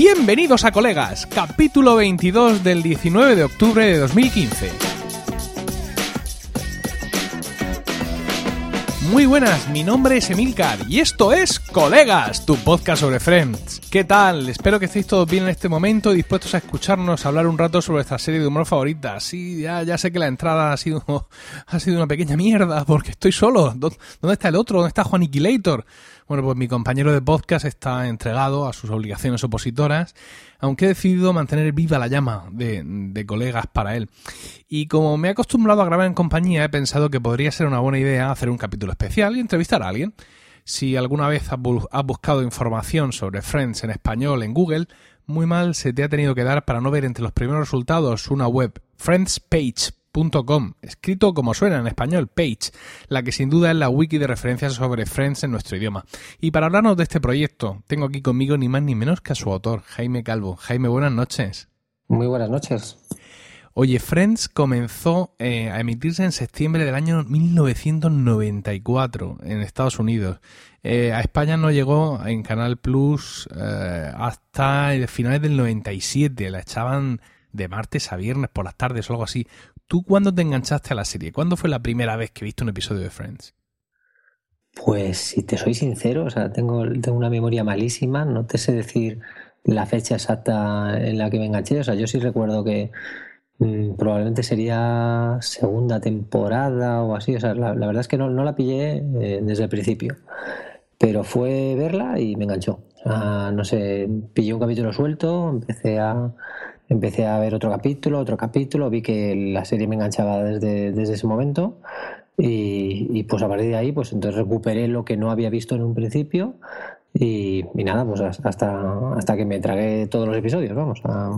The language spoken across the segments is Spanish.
Bienvenidos a Colegas, capítulo 22 del 19 de octubre de 2015. Muy buenas, mi nombre es Emilcar y esto es Colegas, tu podcast sobre Friends. ¿Qué tal? Espero que estéis todos bien en este momento y dispuestos a escucharnos hablar un rato sobre esta serie de humor favorita. Sí, ya, sé que la entrada ha sido, ha sido una pequeña mierda porque estoy solo. ¿Dónde está el otro? ¿Dónde está Juaniquilator? Bueno, pues mi compañero de podcast está entregado a sus obligaciones opositoras, aunque he decidido mantener viva la llama de, colegas para él. Y como me he acostumbrado a grabar en compañía, he pensado que podría ser una buena idea hacer un capítulo especial y entrevistar a alguien. Si alguna vez has buscado información sobre Friends en español en Google, muy mal se te ha tenido que dar para no ver entre los primeros resultados una web, escrito como suena en español, Page, la que sin duda es la wiki de referencias sobre Friends en nuestro idioma. Y para hablarnos de este proyecto, tengo aquí conmigo ni más ni menos que a su autor, Jaime Calvo. Jaime, buenas noches. Muy buenas noches. Oye, Friends comenzó eh, a emitirse en septiembre del año 1994 en Estados Unidos. Eh, a España no llegó en Canal Plus eh, hasta finales del 97. La echaban de martes a viernes por las tardes o algo así. ¿Tú cuándo te enganchaste a la serie? ¿Cuándo fue la primera vez que viste un episodio de Friends? Pues si te soy sincero, o sea, tengo, tengo una memoria malísima, no te sé decir la fecha exacta en la que me enganché. O sea, yo sí recuerdo que mm, probablemente sería segunda temporada o así. O sea, la, verdad es que no, la pillé eh, desde el principio. Pero fue verla y me enganchó. no sé, pillé un capítulo suelto, empecé a empecé a ver otro capítulo, otro capítulo, vi que la serie me enganchaba desde, desde ese momento y, pues a partir de ahí pues entonces recuperé lo que no había visto en un principio y, nada, pues hasta, hasta que me tragué todos los episodios, vamos, a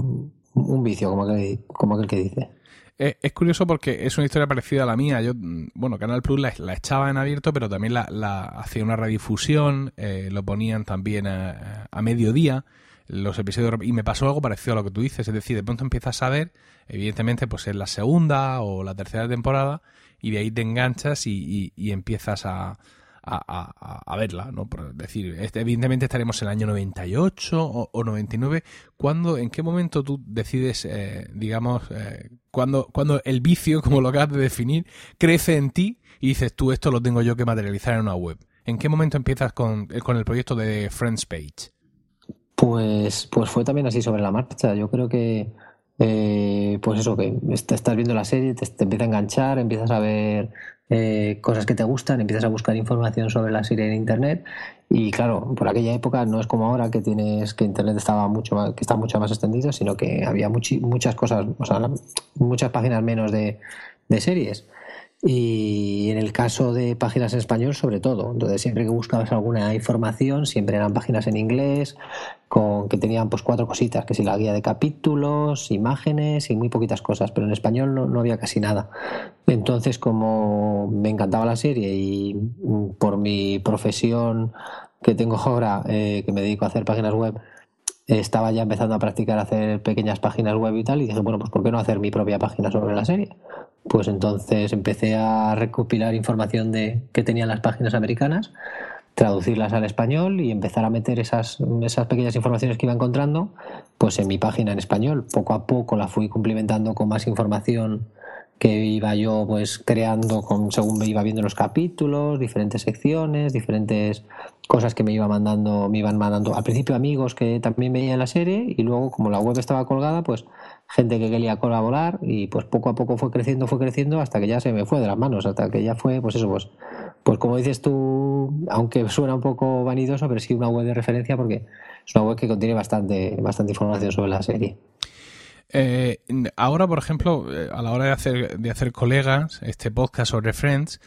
un vicio como aquel, como aquel que dice. Es, curioso porque es una historia parecida a la mía. Yo, bueno, Canal Plus la, echaba en abierto, pero también la, hacía una redifusión, eh, lo ponían también a, a mediodía los episodios y me pasó algo parecido a lo que tú dices, es decir, de pronto empiezas a ver, evidentemente, pues en la segunda o la tercera temporada y de ahí te enganchas y, empiezas a, a, verla, ¿no? Por decir, este, evidentemente estaremos en el año 98 o, o 99. ¿Cuándo, en qué momento tú decides, eh, digamos, eh, cuando, cuando el vicio, como lo acabas de definir, crece en ti y dices, tú esto lo tengo yo que materializar en una web? ¿En qué momento empiezas con, con el proyecto de Friends Page? Pues, pues fue también así sobre la marcha. Yo creo que, eh, pues eso, que estás viendo la serie, te, empieza a enganchar, empiezas a ver eh, cosas que te gustan, empiezas a buscar información sobre la serie en internet. Y claro, por aquella época no es como ahora que tienes que internet estaba mucho más, que está mucho más extendido, sino que había muchas cosas, o sea, muchas páginas menos de, de series. Y en el caso de páginas en español, sobre todo. Entonces, siempre que buscabas alguna información, siempre eran páginas en inglés, con que tenían pues cuatro cositas, que si la guía de capítulos, imágenes y muy poquitas cosas, pero en español no, había casi nada. Entonces, como me encantaba la serie y mm, por mi profesión que tengo ahora, eh, que me dedico a hacer páginas web, estaba ya empezando a practicar hacer pequeñas páginas web y tal, y dije, bueno, pues ¿por qué no hacer mi propia página sobre la serie? Pues entonces empecé a recopilar información de que tenían las páginas americanas, traducirlas al español y empezar a meter esas, esas pequeñas informaciones que iba encontrando pues en mi página en español. Poco a poco la fui complementando con más información que iba yo pues creando con, según me iba viendo los capítulos, diferentes secciones, diferentes cosas que me iba mandando, me iban mandando al principio amigos que también veían la serie y luego como la web estaba colgada, pues gente que quería colaborar y pues poco a poco fue creciendo, fue creciendo hasta que ya se me fue de las manos, hasta que ya fue pues eso, pues, pues como dices tú, aunque suena un poco vanidoso, pero sí una web de referencia porque es una web que contiene bastante, bastante información sobre la serie. Eh, ahora, por ejemplo, eh, a la hora de hacer, de hacer colegas, este podcast sobre Friends,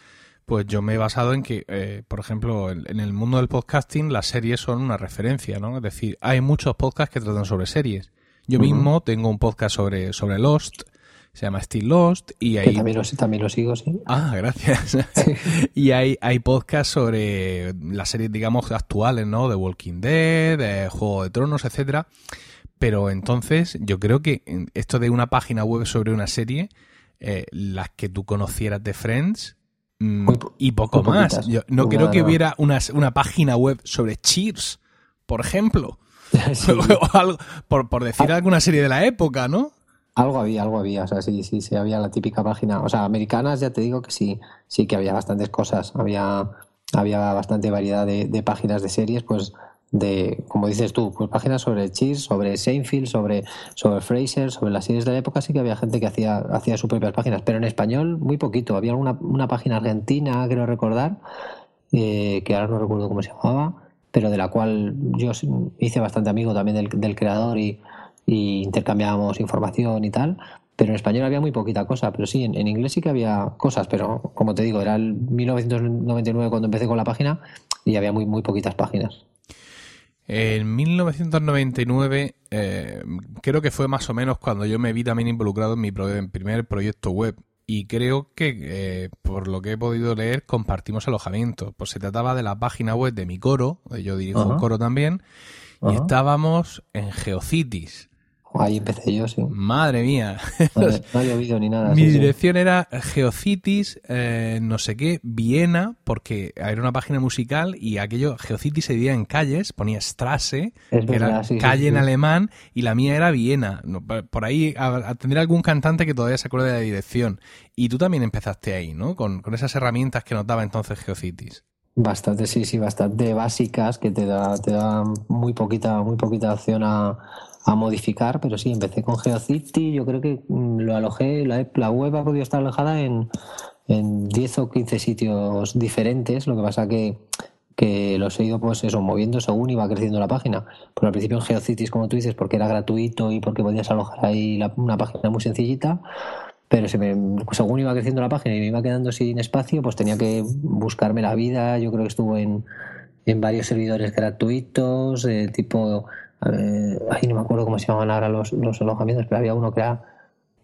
pues yo me he basado en que, eh, por ejemplo, en, el mundo del podcasting las series son una referencia, ¿no? Es decir, hay muchos podcasts que tratan sobre series. Yo mismo tengo un podcast sobre, sobre Lost, se llama Still Lost y ahí... también lo, también lo sigo, sí. Ah, gracias. y hay, hay podcasts sobre las series, digamos, actuales, ¿no? De Walking Dead, de Juego de Tronos, etcétera pero entonces yo creo que esto de una página web sobre una serie, eh, las que tú conocieras de Friends mm, y poco más. Yo no creo que hubiera una, una, página web sobre Cheers, por ejemplo. algo, por, por decir ah. alguna serie de la época, ¿no? Algo había, algo había, o sea, sí, sí, sí, había la típica página, o sea, americanas ya te digo que sí, sí que había bastantes cosas, había, había bastante variedad de, de páginas de series, pues de, como dices tú, pues páginas sobre Cheers, sobre Seinfeld, sobre, sobre Fraser, sobre las series de la época, sí que había gente que hacía, hacía sus propias páginas, pero en español muy poquito, había alguna, una página argentina, creo recordar, eh, que ahora no recuerdo cómo se llamaba, pero de la cual yo hice bastante amigo también del, del creador y y intercambiábamos información y tal. Pero en español había muy poquita cosa, pero sí, en, inglés sí que había cosas, pero como te digo, era el 1999 cuando empecé con la página y había muy, muy poquitas páginas. En 1999 eh, creo que fue más o menos cuando yo me vi también involucrado en mi, primer proyecto web y creo que eh, por lo que he podido leer compartimos alojamiento. Pues se trataba de la página web de mi coro, yo dirijo un coro también, y estábamos en Geocities. Ahí empecé yo, sí. Madre mía. no ha llovido ni nada. Mi dirección era Geocities, eh, no sé qué, Viena, porque era una página musical y aquello, Geocities se dividía en calles, ponía Strasse, que era calle en alemán, y la mía era Viena. Por ahí tendría algún cantante que todavía se acuerde de la dirección. Y tú también empezaste ahí, ¿no? Con, con esas herramientas que nos daba entonces Geocities. Bastante, sí, sí, bastante básicas que te da, te da muy poquita, muy poquita opción a, a modificar, pero sí, empecé con GeoCity, yo creo que mm, lo alojé, la, la web ha podido estar alojada en, en 10 o 15 sitios diferentes, lo que pasa que que los he ido pues eso moviendo según iba creciendo la página. Pero al principio en GeoCities, como tú dices, porque era gratuito y porque podías alojar ahí una página muy sencillita, pero se me, según iba creciendo la página y me iba quedando sin espacio, pues tenía que buscarme la vida. Yo creo que estuvo en, en varios servidores gratuitos, tipo, eh, ay, no me acuerdo cómo se llamaban ahora los, los alojamientos, pero había uno que era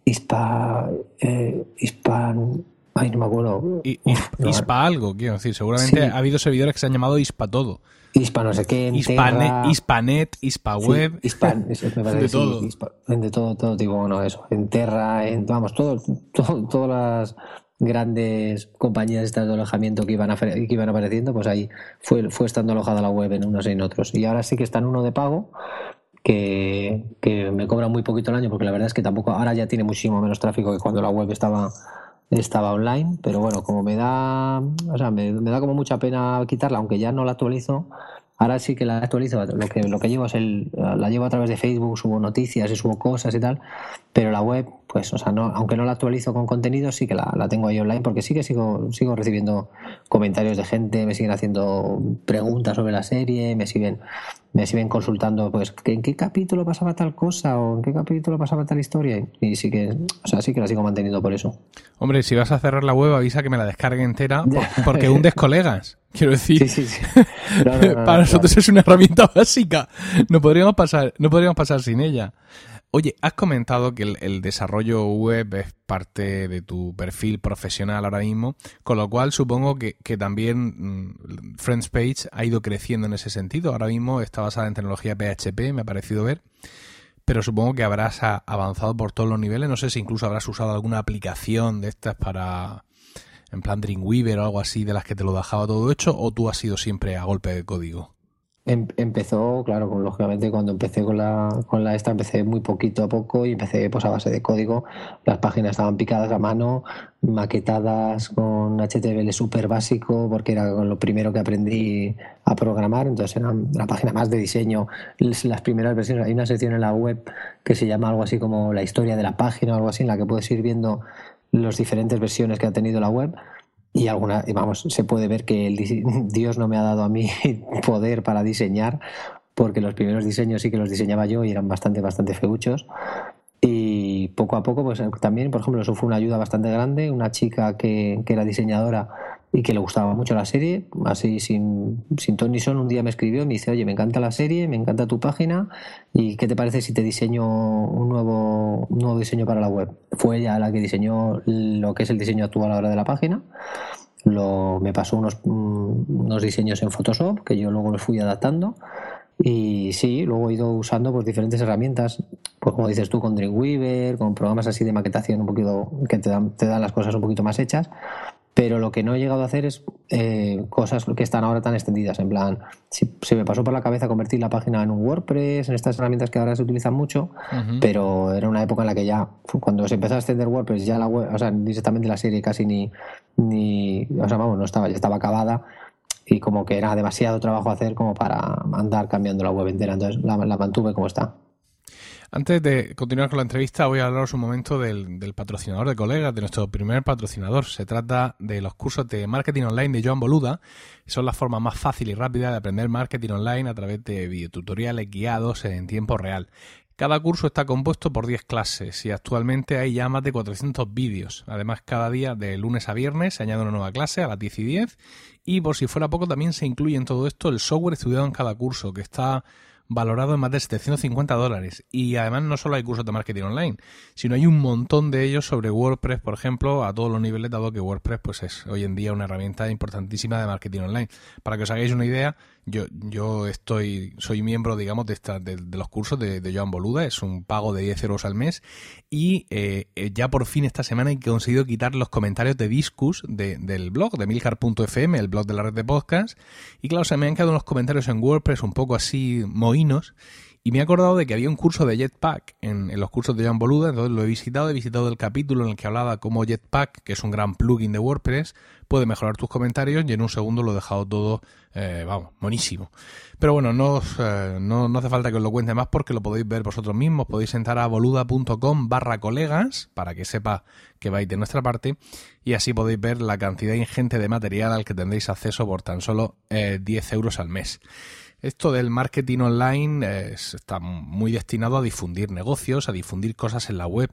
Hispa, eh, Hispan, ay, no me acuerdo. Hispa algo, quiero decir, seguramente ha habido servidores que se han llamado Hispa todo. Hispa no sé qué, Hispanet, Hispanet, Hispaweb, Hispan, de todo. de todo, todo tipo, bueno, eso, en Terra, en, vamos, todo, todo, todas las grandes compañías estas de alojamiento que iban, que iban apareciendo, pues ahí fue, fue estando alojada la web en unos y en otros. Y ahora sí que está en uno de pago, que, que me cobra muy poquito el año, porque la verdad es que tampoco, ahora ya tiene muchísimo menos tráfico que cuando la web estaba estaba online, pero bueno, como me da, o sea, me, da como mucha pena quitarla, aunque ya no la actualizo, Ahora sí que la actualizo. Lo que, lo que llevo es el. La llevo a través de Facebook, subo noticias y subo cosas y tal. Pero la web, pues, o sea, no, aunque no la actualizo con contenido, sí que la, la tengo ahí online porque sí que sigo, sigo recibiendo comentarios de gente, me siguen haciendo preguntas sobre la serie, me siguen, me siguen consultando, pues, ¿en qué capítulo pasaba tal cosa? o en qué capítulo pasaba tal historia? Y sí que, o sea, sí que la sigo manteniendo por eso. Hombre, si vas a cerrar la web, avisa que me la descargue entera porque hundes colegas. Quiero decir, para nosotros es una herramienta básica. No podríamos pasar, no podríamos pasar sin ella. Oye, has comentado que el, desarrollo web es parte de tu perfil profesional ahora mismo, con lo cual supongo que, que también mm, Friends Page ha ido creciendo en ese sentido. Ahora mismo está basada en tecnología PHP, me ha parecido ver, pero supongo que habrás avanzado por todos los niveles. No sé si incluso habrás usado alguna aplicación de estas para, en plan Dreamweaver o algo así, de las que te lo dejaba todo hecho, o tú has sido siempre a golpe de código? Em, empezó, claro, lógicamente cuando empecé con la, con la esta, empecé muy poquito a poco y empecé pues a base de código. Las páginas estaban picadas a mano, maquetadas con HTML súper básico, porque era lo primero que aprendí a programar. Entonces era la página más de diseño. Las primeras versiones, hay una sección en la web que se llama algo así como la historia de la página o algo así, en la que puedes ir viendo las diferentes versiones que ha tenido la web y alguna, vamos, se puede ver que el, Dios no me ha dado a mí poder para diseñar, porque los primeros diseños sí que los diseñaba yo y eran bastante, bastante feuchos. Y poco a poco, pues también, por ejemplo, eso fue una ayuda bastante grande. Una chica que, que era diseñadora y que le gustaba mucho la serie, así sin, sin ton ni son, un día me escribió y me dice, oye, me encanta la serie, me encanta tu página, y ¿qué te parece si te diseño un nuevo, nuevo diseño para la web? Fue ella la que diseñó lo que es el diseño actual ahora de la página, lo, me pasó unos, mm, unos diseños en Photoshop, que yo luego los fui adaptando, y sí, luego he ido usando pues diferentes herramientas, pues como dices tú, con Dreamweaver, con programas así de maquetación un poquito que te dan, te dan las cosas un poquito más hechas pero lo que no he llegado a hacer es eh, cosas que están ahora tan extendidas. En plan, si, se me pasó por la cabeza convertir la página en un WordPress, en estas herramientas que ahora se utilizan mucho, pero era una época en la que ya, cuando se empezó a extender WordPress, ya la web, o sea, directamente la serie casi ni, ni, o sea, vamos, no estaba, ya estaba acabada y como que era demasiado trabajo hacer como para andar cambiando la web entera. Entonces la mantuve como está. Antes de continuar con la entrevista, voy a hablaros un momento del, patrocinador de colegas, de nuestro primer patrocinador. Se trata de los cursos de marketing online de Joan Boluda. Son la forma más fácil y rápida de aprender marketing online a través de videotutoriales guiados en tiempo real. Cada curso está compuesto por 10 clases y actualmente hay ya más de 400 vídeos. Además, cada día de lunes a viernes se añade una nueva clase a las 10 y 10 y por si fuera poco también se incluye en todo esto el software estudiado en cada curso que está valorado en más de 750 dólares. Y además no solo hay cursos de marketing online, sino hay un montón de ellos sobre WordPress, por ejemplo, a todos los niveles, dado que WordPress pues es hoy en día una herramienta importantísima de marketing online. Para que os hagáis una idea, yo, yo estoy, soy miembro, digamos, de, esta, de, los cursos de, de, Joan Boluda, es un pago de 10 euros al mes. Y eh, ya por fin esta semana he conseguido quitar los comentarios de Discus del blog, de milcar.fm, el blog de la red de podcast, y claro, se me han quedado unos comentarios en WordPress un poco así mohinos, y me he acordado de que había un curso de Jetpack en, los cursos de Jan Boluda, entonces lo he visitado, he visitado el capítulo en el que hablaba cómo Jetpack, que es un gran plugin de WordPress, puede mejorar tus comentarios y en un segundo lo he dejado todo, eh, vamos, monísimo. Pero bueno, no, eh, no, hace falta que os lo cuente más porque lo podéis ver vosotros mismos, podéis entrar a boluda.com barra colegas para que sepa que vais de nuestra parte y así podéis ver la cantidad ingente de material al que tendréis acceso por tan solo 10 eh, euros al mes. Esto del marketing online está muy destinado a difundir negocios, a difundir cosas en la web,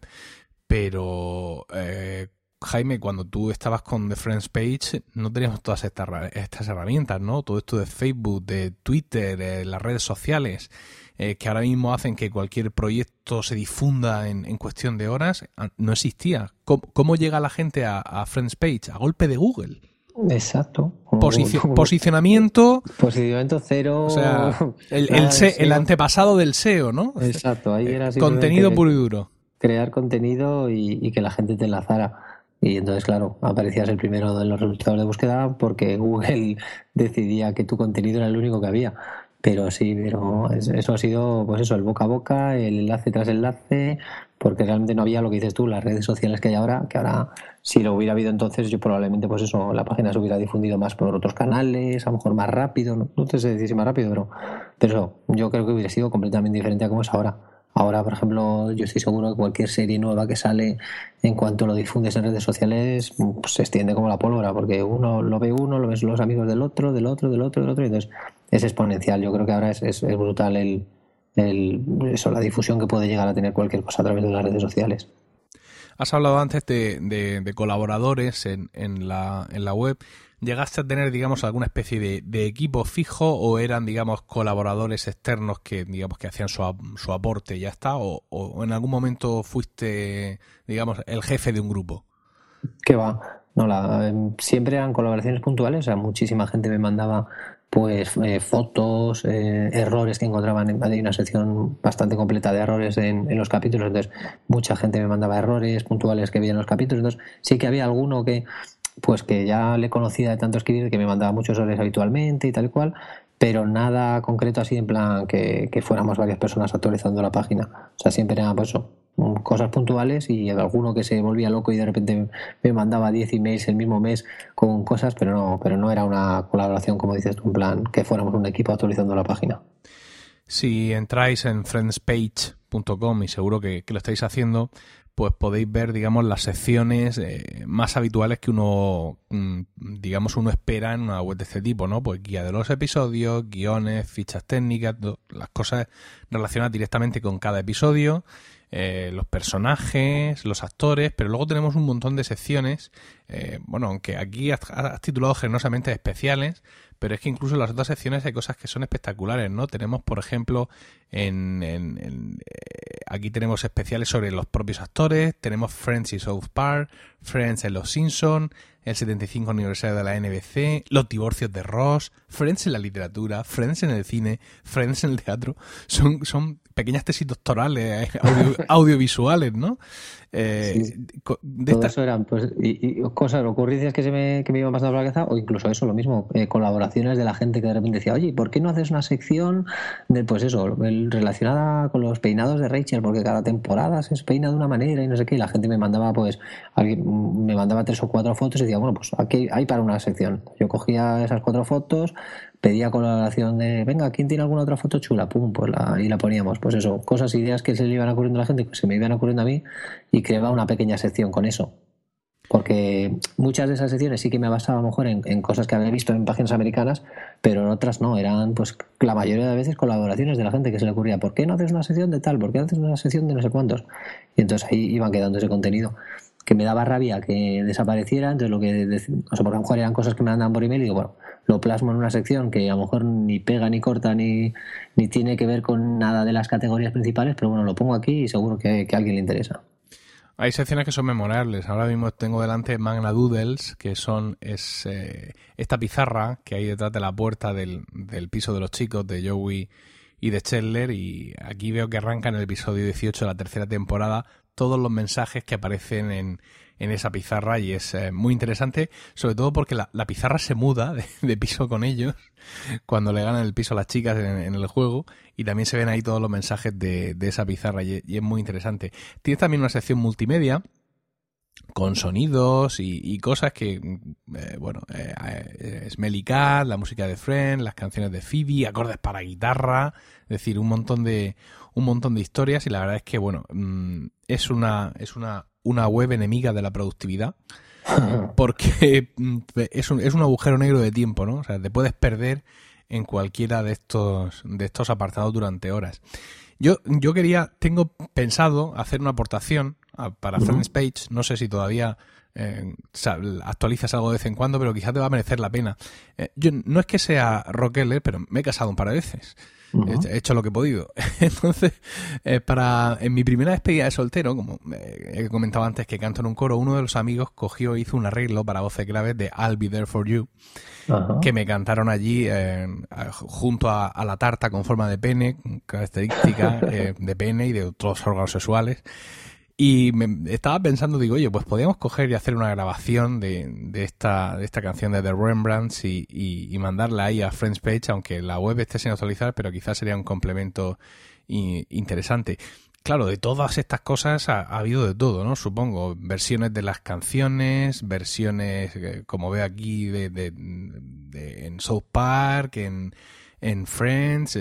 pero eh, Jaime, cuando tú estabas con The Friends Page, no teníamos todas estas, estas herramientas, ¿no? Todo esto de Facebook, de Twitter, las redes sociales, eh, que ahora mismo hacen que cualquier proyecto se difunda en, cuestión de horas, ah, no existía. ¿Cómo, llega la gente a, a Friends Page? A golpe de Google. Exacto. posicionamiento. Posicionamiento cero. O sea, el, el, antepasado del SEO, ¿no? Exacto, ahí era Contenido puro y duro. Crear contenido y, que la gente te enlazara. Y entonces, claro, aparecías el primero en los resultados de búsqueda porque Google decidía que tu contenido era el único que había. Pero sí, pero eso ha sido, pues eso, el boca a boca, el enlace tras enlace, porque realmente no había lo que dices tú, las redes sociales que hay ahora, que ahora si lo hubiera habido entonces, yo probablemente pues eso, la página se hubiera difundido más por otros canales, a lo mejor más rápido, no, te sé decir si más rápido, pero, pero yo creo que hubiera sido completamente diferente a como es ahora. Ahora, por ejemplo, yo estoy seguro que cualquier serie nueva que sale, en cuanto lo difundes en redes sociales, pues se extiende como la pólvora, porque uno lo ve uno, lo ves los amigos del otro, del otro, del otro, del otro, y entonces es exponencial. Yo creo que ahora es, es brutal el, el, eso, la difusión que puede llegar a tener cualquier cosa a través de las redes sociales. Has hablado antes de, de, colaboradores en, en, la, en la web. ¿Llegaste a tener, digamos, alguna especie de, de, equipo fijo o eran, digamos, colaboradores externos que, digamos, que hacían su, su aporte y ya está? O, o, en algún momento fuiste, digamos, el jefe de un grupo? Que va. No, la, em, siempre eran colaboraciones puntuales. O sea, muchísima gente me mandaba pues eh, fotos, eh, errores que encontraban. Hay una sección bastante completa de errores en, en, los capítulos, entonces mucha gente me mandaba errores puntuales que veía en los capítulos. Entonces sí que había alguno que, pues que ya le conocía de tanto escribir que me mandaba muchos errores habitualmente y tal y cual, pero nada concreto así en plan que, que fuéramos varias personas actualizando la página. O sea, siempre era pues eso, cosas puntuales y alguno que se volvía loco y de repente me mandaba 10 emails el mismo mes con cosas, pero no, pero no era una colaboración, como dices en plan que fuéramos un equipo actualizando la página. Si entráis en friendspage.com y seguro que, lo estáis haciendo, pues podéis ver, digamos, las secciones eh, más habituales que uno, mm, digamos, uno espera en una web de este tipo, ¿no? Pues guía de los episodios, guiones, fichas técnicas, las cosas relacionadas directamente con cada episodio eh, los personajes, los actores, pero luego tenemos un montón de secciones, eh, bueno, aunque aquí has, titulado generosamente especiales, pero es que incluso en las otras secciones hay cosas que son espectaculares, ¿no? Tenemos, por ejemplo, en, eh, aquí tenemos especiales sobre los propios actores, tenemos Friends y South Park, Friends en Los Simpsons, el 75 aniversario de la NBC, los divorcios de Ross, Friends en la literatura, Friends en el cine, Friends en el teatro. Son, son pequeñas tesis doctorales eh, audiovisuales, ¿no? Eh, Todo eso eran pues, y, cosas, ocurrencias que se me, que me iban pasando por la cabeza, o incluso eso, lo mismo, eh, colaboraciones de la gente que de repente decía, oye, ¿por qué no haces una sección de, pues eso, relacionada con los peinados de Rachel? Porque cada temporada se peina de una manera y no sé qué, y la gente me mandaba, pues, me mandaba tres o cuatro fotos y decía, bueno, pues aquí hay para una sección. Yo cogía esas cuatro fotos, pedía colaboración de, venga, ¿quién tiene alguna otra foto chula? Pum, pues la, y la poníamos. Pues eso, cosas, ideas que se le iban ocurriendo a la gente, que se me iban ocurriendo a mí y creaba una pequeña sección con eso. Porque muchas de esas secciones sí que me basaba a lo mejor en, cosas que había visto en páginas americanas, pero en otras no, eran pues la mayoría de veces colaboraciones de la gente que se le ocurría, ¿por qué no haces una sección de tal? ¿Por qué haces una sección de no sé cuántos? Y entonces ahí iban quedando ese contenido que me daba rabia que desapareciera, entonces lo que, o sea, lo mejor eran cosas que me mandaban por email y digo, bueno, lo plasmo en una sección que a lo mejor ni pega ni corta ni, ni tiene que ver con nada de las categorías principales, pero bueno, lo pongo aquí y seguro que, a alguien le interesa. Hay secciones que son memorables. Ahora mismo tengo delante Magna Doodles, que son es eh, esta pizarra que hay detrás de la puerta del, del piso de los chicos de Joey y de Chandler y aquí veo que arranca en el episodio 18 de la tercera temporada todos los mensajes que aparecen en, en esa pizarra y es eh, muy interesante, sobre todo porque la, pizarra se muda de, piso con ellos cuando le ganan el piso a las chicas en, el juego y también se ven ahí todos los mensajes de, de esa pizarra y, es muy interesante. Tiene también una sección multimedia con sonidos y, cosas que, eh, bueno, eh, eh Smelly Cat, la música de Friends, las canciones de Phoebe, acordes para guitarra, es decir, un montón de un montón de historias y la verdad es que, bueno, mm, es una es una una web enemiga de la productividad porque mm, es un, es un agujero negro de tiempo, ¿no? O sea, te puedes perder en cualquiera de estos, de estos apartados durante horas. Yo, yo quería, tengo pensado hacer una aportación para Friends Page. No sé si todavía eh, actualizas algo de vez en cuando, pero quizás te va a merecer la pena. Eh, yo no es que sea rockeller, pero me he casado un par de veces. He hecho lo que he podido. Entonces, eh, para en mi primera despedida de soltero, como he comentado antes que canto en un coro, uno de los amigos cogió e hizo un arreglo para voces graves de I'll Be There For You, que me cantaron allí eh, junto a, la tarta con forma de pene, característica eh, de pene y de otros órganos sexuales. Y me estaba pensando, digo, oye, pues podríamos coger y hacer una grabación de, de, esta, de esta canción de The Rembrandts y, y, mandarla ahí a Friends Page, aunque la web esté sin actualizar, pero quizás sería un complemento interesante. Claro, de todas estas cosas ha, habido de todo, ¿no? Supongo, versiones de las canciones, versiones, eh, como ve aquí, de, de en South Park, en en Friends,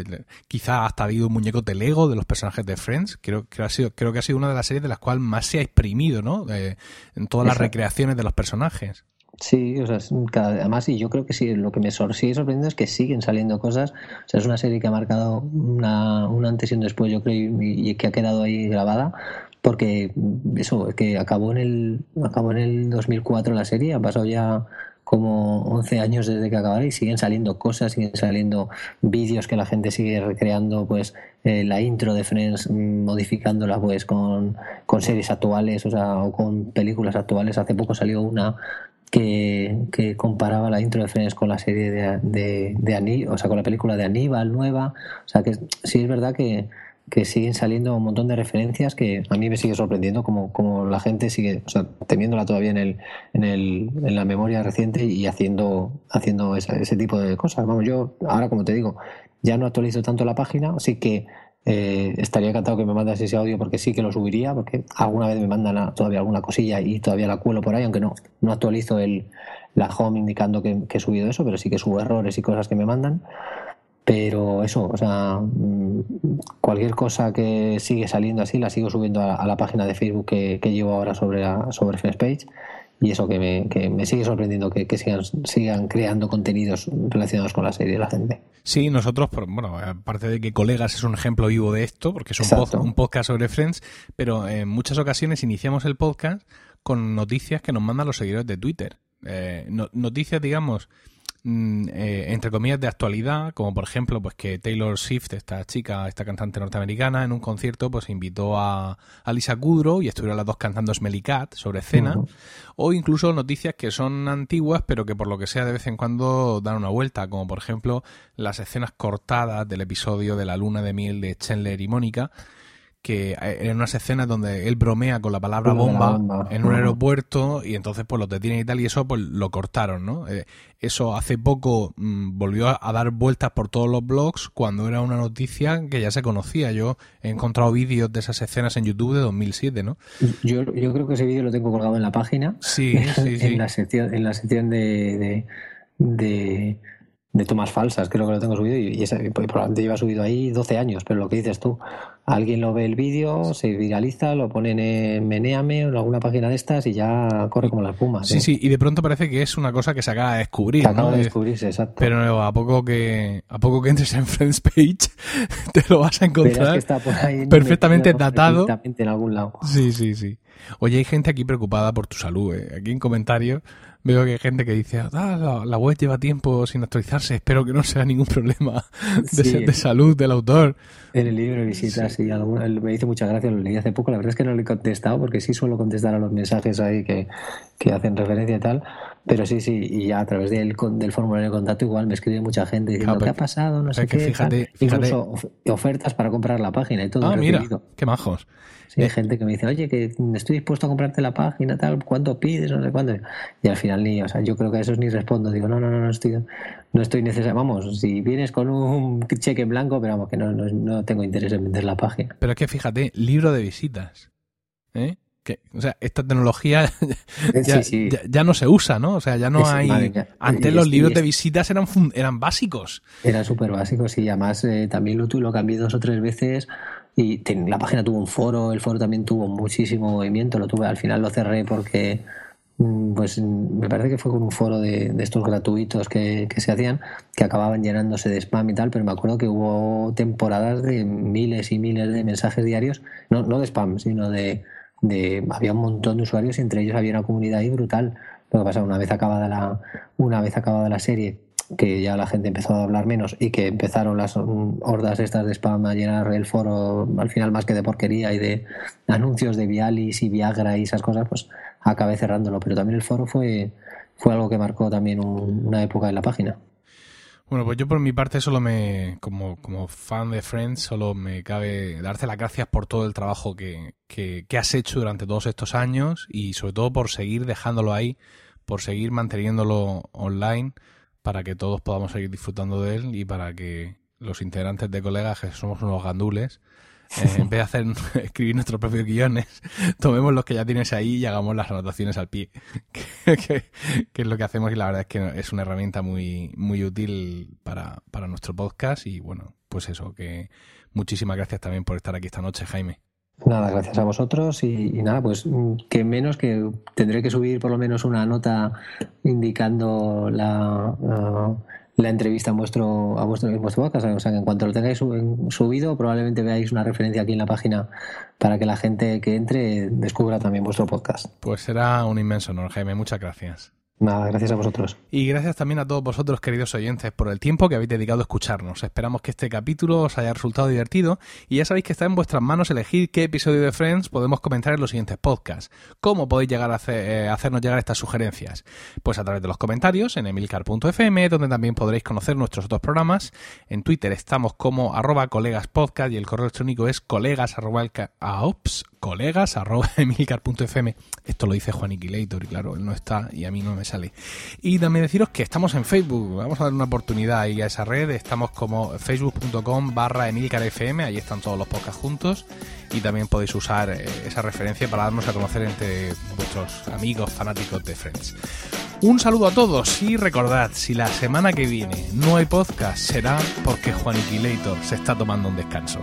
quizá hasta ha habido un muñeco de Lego de los personajes de Friends, creo, que ha sido, creo que ha sido una de las series de las cuales más se ha exprimido, ¿no? en todas las recreaciones de los personajes. Sí, o sea, además, y yo creo que sí, lo que me sigue sorprendiendo es que siguen saliendo cosas. O sea, es una serie que ha marcado una, un antes y un después, yo creo, y, que ha quedado ahí grabada, porque eso, que acabó en el, acabó en el 2004 la serie, ha pasado ya como 11 años desde que acabara y siguen saliendo cosas, siguen saliendo vídeos que la gente sigue recreando, pues eh, la intro de Friends mm, modificándola pues con, con, series actuales, o sea, o con películas actuales. Hace poco salió una que, que comparaba la intro de Friends con la serie de, de, de Aníbal, o sea, con la película de Aníbal nueva. O sea, que sí es verdad que que siguen saliendo un montón de referencias que a mí me sigue sorprendiendo como, como la gente sigue, o sea, teniéndola todavía en el, en el, en la memoria reciente y haciendo, haciendo ese, tipo de cosas. Vamos, yo ahora como te digo, ya no actualizo tanto la página, así que eh, estaría encantado que me mandas ese audio porque sí que lo subiría, porque alguna vez me mandan todavía alguna cosilla y todavía la cuelo por ahí, aunque no, no actualizo el, la home indicando que, que he subido eso, pero sí que subo errores y cosas que me mandan. Pero eso, o sea, cualquier cosa que sigue saliendo así la sigo subiendo a, la página de Facebook que, llevo ahora sobre, la, sobre Page y eso que me, que me sigue sorprendiendo que, sigan, sigan creando contenidos relacionados con la serie de la gente. Sí, nosotros, bueno, aparte de que Colegas es un ejemplo vivo de esto, porque es un, un podcast sobre Friends, pero en muchas ocasiones iniciamos el podcast con noticias que nos mandan los seguidores de Twitter. Eh, noticias, digamos, mm, eh, entre comillas, de actualidad, como por ejemplo, pues que Taylor Swift, esta chica, esta cantante norteamericana, en un concierto, pues invitó a, a Lisa Kudrow y estuvieron las dos cantando Smelly Cat sobre escena, o incluso noticias que son antiguas, pero que por lo que sea de vez en cuando dan una vuelta, como por ejemplo las escenas cortadas del episodio de la luna de miel de Chandler y Mónica, que en unas escenas donde él bromea con la palabra bomba, en un aeropuerto y entonces pues lo detienen y tal y eso pues lo cortaron, ¿no? Eh, eso hace poco mm, volvió a, dar vueltas por todos los blogs cuando era una noticia que ya se conocía. Yo he encontrado vídeos de esas escenas en YouTube de 2007, ¿no? Yo, yo creo que ese vídeo lo tengo colgado en la página. Sí, sí, sí. en la sección, en la sección de, de de tomas falsas, creo que lo tengo subido y, ese, pues, probablemente lleva subido ahí 12 años, pero lo que dices tú, alguien lo ve el vídeo, se viraliza, lo ponen en Meneame o en alguna página de estas y ya corre como la espuma. Sí, sí, y de pronto parece que es una cosa que se acaba de descubrir. Se acaba de descubrirse, exacto. Pero a poco que a poco que entres en Friends Page te lo vas a encontrar perfectamente datado. En algún lado. Sí, sí, sí. Oye, hay gente aquí preocupada por tu salud. ¿eh? Aquí en comentarios veo que hay gente que dice, ah, la, web lleva tiempo sin actualizarse, espero que no sea ningún problema de, salud del autor. En el libro de visitas, sí, me dice muchas gracias, lo leí hace poco, la verdad es que no le he contestado porque sí suelo contestar a los mensajes ahí que, que hacen referencia y tal, pero sí, sí, y ya a través del, del formulario de contacto igual me escribe mucha gente diciendo, ¿qué ha pasado? No sé qué. Fíjate, Incluso ofertas para comprar la página y todo. Ah, mira, qué majos. Sí, hay gente que me dice, oye, que estoy dispuesto a comprarte la página, tal, ¿cuánto pides? No sé cuánto. Y al final ni, o sea, yo creo que a esos ni respondo. Digo, no, no, no, no estoy, no estoy necesario. Vamos, si vienes con un cheque en blanco, pero vamos, que no, no, tengo interés en vender la página. Pero es que fíjate, libro de visitas. ¿Eh? Que, o sea, esta tecnología ya, ya, no se usa, ¿no? O sea, ya no hay... Antes los libros de visitas eran, eran básicos. Eran súper básicos y además eh, también lo, lo cambié dos o tres veces y la página tuvo un foro, el foro también tuvo muchísimo movimiento, lo tuve, al final lo cerré porque mm, pues me parece que fue con un foro de, estos gratuitos que, se hacían, que acababan llenándose de spam y tal, pero me acuerdo que hubo temporadas de miles y miles de mensajes diarios, no, no de spam, sino de, de había un montón de usuarios entre ellos había una comunidad ahí brutal. Lo que pasa, una vez acabada la, una vez acabada la serie, que ya la gente empezó a hablar menos y que empezaron las hordas estas de spam a llenar el foro al final más que de porquería y de anuncios de Vialis y Viagra y esas cosas, pues acabé cerrándolo. Pero también el foro fue, fue algo que marcó también una época en la página. Bueno, pues yo por mi parte solo me, como, como fan de Friends, solo me cabe darte las gracias por todo el trabajo que, que, que has hecho durante todos estos años y sobre todo por seguir dejándolo ahí, por seguir manteniéndolo online para que todos podamos seguir disfrutando de él y para que los integrantes de colegas, que somos unos gandules, eh, en vez de hacer escribir nuestros propios guiones, tomemos los que ya tienes ahí y hagamos las anotaciones al pie, que, es lo que hacemos y la verdad es que es una herramienta muy, muy útil para, para nuestro podcast y bueno, pues eso, que muchísimas gracias también por estar aquí esta noche, Jaime. Nada, gracias a vosotros y, nada, pues mm, que menos que tendré que subir por lo menos una nota indicando la, la entrevista en vuestro, a vuestro, vuestro podcast. O sea, que en cuanto lo tengáis subido, probablemente veáis una referencia aquí en la página para que la gente que entre descubra también vuestro podcast. Pues será un inmenso honor, Jaime. Muchas gracias. Nada, gracias a vosotros. Y gracias también a todos vosotros, queridos oyentes, por el tiempo que habéis dedicado a escucharnos. Esperamos que este capítulo os haya resultado divertido y ya sabéis que está en vuestras manos elegir qué episodio de Friends podemos comentar en los siguientes podcasts. ¿Cómo podéis llegar a eh, hacernos llegar estas sugerencias? Pues a través de los comentarios en emilcar.fm, donde también podréis conocer nuestros otros programas. En Twitter estamos como arroba colegaspodcast y el correo electrónico es colegas arroba, colegas arroba emilcar.fm. Esto lo dice Juan Iquilator y claro, él no está y a mí no me Y también deciros que estamos en Facebook. Vamos a dar una oportunidad ahí a esa red. Estamos como facebook.com barra emilcarfm. Ahí están todos los podcasts juntos. Y también podéis usar eh, esa referencia para darnos a conocer entre vuestros amigos fanáticos de Friends. Un saludo a todos y recordad, si la semana que viene no hay podcast, será porque Juan Iquilator se está tomando un descanso.